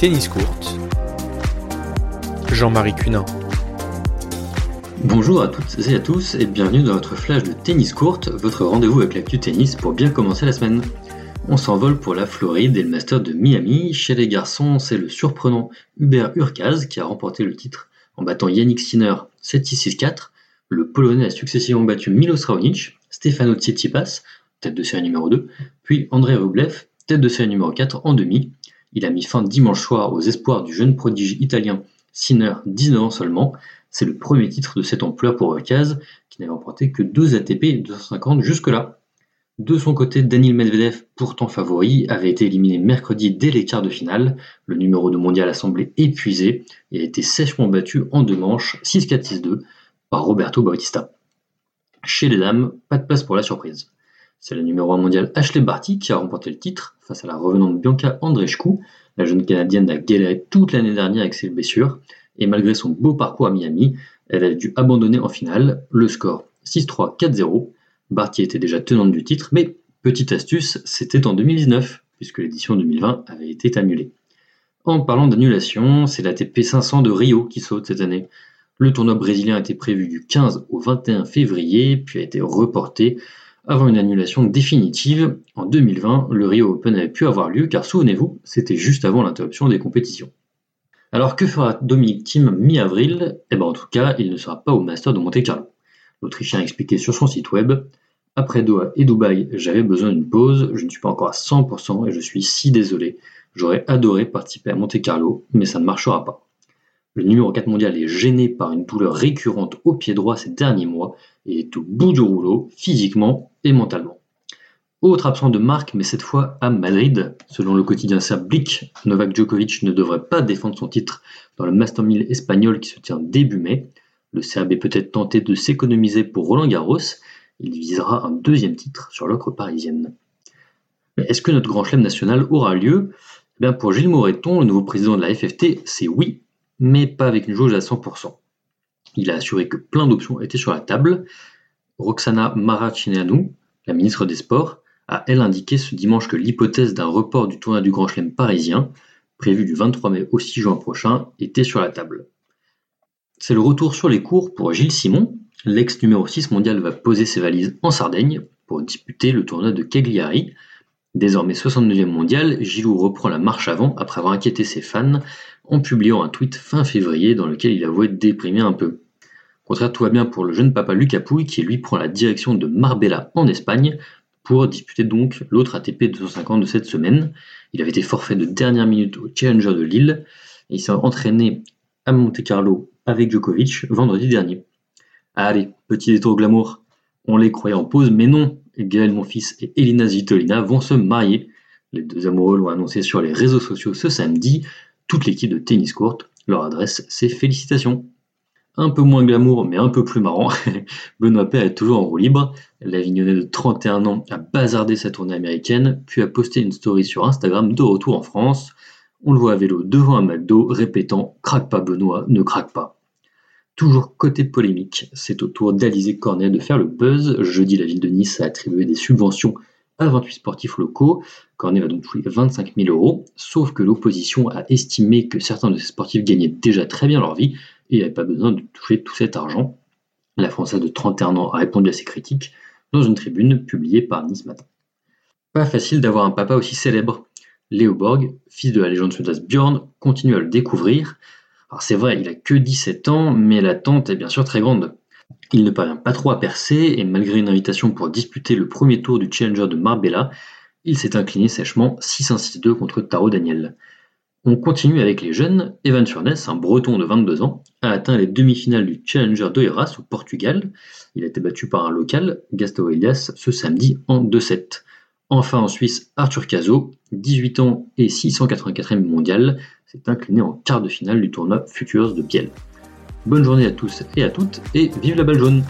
Tennis Court. Jean-Marie Cunin. Bonjour à toutes et à tous et bienvenue dans votre flash de Tennis Court, votre rendez-vous avec l'actu tennis pour bien commencer la semaine. On s'envole pour la Floride et le Master de Miami. Chez les garçons, c'est le surprenant Hubert Urkaz qui a remporté le titre en battant Yannick Sinner 7-6-6-4. Le Polonais a successivement battu Milos Raonic, Stefano Tsitsipas, tête de série numéro 2, puis André Rublev, tête de série numéro 4 en demi. Il a mis fin dimanche soir aux espoirs du jeune prodige italien Sinner, 19 ans seulement. C'est le premier titre de cette ampleur pour Urkaz, qui n'avait remporté que 2 ATP et 250 jusque-là. De son côté, Daniel Medvedev, pourtant favori, avait été éliminé mercredi dès les quarts de finale. Le numéro de mondial a semblé épuisé et a été sèchement battu en deux manches, 6-4-6-2, par Roberto Bautista. Chez les dames, pas de place pour la surprise. C'est la numéro 1 mondiale Ashley Barty qui a remporté le titre face à la revenante Bianca Andreescu. La jeune Canadienne a galéré toute l'année dernière avec ses blessures et malgré son beau parcours à Miami, elle a dû abandonner en finale. Le score 6-3, 4-0. Barty était déjà tenante du titre, mais petite astuce, c'était en 2019 puisque l'édition 2020 avait été annulée. En parlant d'annulation, c'est la TP 500 de Rio qui saute cette année. Le tournoi brésilien était prévu du 15 au 21 février, puis a été reporté avant une annulation définitive. En 2020, le Rio Open avait pu avoir lieu car souvenez-vous, c'était juste avant l'interruption des compétitions. Alors que fera Dominique Thiem mi-avril? Eh bien en tout cas, il ne sera pas au Master de Monte Carlo. L'Autrichien a expliqué sur son site web Après Doha et Dubaï, j'avais besoin d'une pause, je ne suis pas encore à 100% et je suis si désolé. J'aurais adoré participer à Monte Carlo, mais ça ne marchera pas. Le numéro 4 mondial est gêné par une douleur récurrente au pied droit ces derniers mois et est au bout du rouleau, physiquement et mentalement. Autre absent de marque, mais cette fois à Madrid. Selon le quotidien serbe Blick, Novak Djokovic ne devrait pas défendre son titre dans le Master 1000 espagnol qui se tient début mai. Le Serbe est peut-être tenté de s'économiser pour Roland Garros. Il visera un deuxième titre sur l'ocre parisienne. Est-ce que notre grand chelem national aura lieu? Eh bien Pour Gilles Moreton, le nouveau président de la FFT, c'est oui, mais pas avec une jauge à 100%. Il a assuré que plein d'options étaient sur la table. Roxana Maracineanu, la ministre des Sports, a elle indiqué ce dimanche que l'hypothèse d'un report du tournoi du Grand Chelem parisien, prévu du 23 mai au 6 juin prochain, était sur la table. C'est le retour sur les cours pour Gilles Simon. L'ex numéro 6 mondial va poser ses valises en Sardaigne pour disputer le tournoi de Cagliari. Désormais 69e mondial, Gilou reprend la marche avant après avoir inquiété ses fans en publiant un tweet fin février dans lequel il avouait déprimer un peu. Contraire, tout va bien pour le jeune papa Lucas Pouille qui lui prend la direction de Marbella en Espagne pour disputer donc l'autre ATP 250 de cette semaine. Il avait été forfait de dernière minute au Challenger de Lille et il s'est entraîné à Monte Carlo avec Djokovic vendredi dernier. Allez, petit détour glamour. On les croyait en pause, mais non. Gaël Monfils et Elina Zvitolina vont se marier. Les deux amoureux l'ont annoncé sur les réseaux sociaux ce samedi toute l'équipe de tennis courte leur adresse ses félicitations. Un peu moins glamour, mais un peu plus marrant, Benoît Paire est toujours en roue libre. L'Avignonnais de 31 ans a bazardé sa tournée américaine, puis a posté une story sur Instagram de retour en France. On le voit à vélo devant un McDo, répétant Craque pas Benoît, ne craque pas. Toujours côté polémique, c'est au tour d'Alizé Cornet de faire le buzz. Jeudi, la ville de Nice a attribué des subventions à 28 sportifs locaux. Cornet va donc toucher 25 000 euros, sauf que l'opposition a estimé que certains de ces sportifs gagnaient déjà très bien leur vie et n'avaient pas besoin de toucher tout cet argent. La Française de 31 ans a répondu à ces critiques dans une tribune publiée par Nice Matin. Pas facile d'avoir un papa aussi célèbre. Léo Borg, fils de la légende suédoise Björn, continue à le découvrir. Alors c'est vrai, il a que 17 ans, mais l'attente est bien sûr très grande. Il ne parvient pas trop à percer et malgré une invitation pour disputer le premier tour du Challenger de Marbella, il s'est incliné sèchement 6-1-6-2 contre Taro Daniel. On continue avec les jeunes. Evan Furness, un breton de 22 ans, a atteint les demi-finales du Challenger d'Oeiras au Portugal. Il a été battu par un local, Gastão Elias, ce samedi en 2-7. Enfin en Suisse, Arthur Cazot, 18 ans et 684e mondial, s'est incliné en quart de finale du tournoi Futures de Biel. Bonne journée à tous et à toutes et vive la balle jaune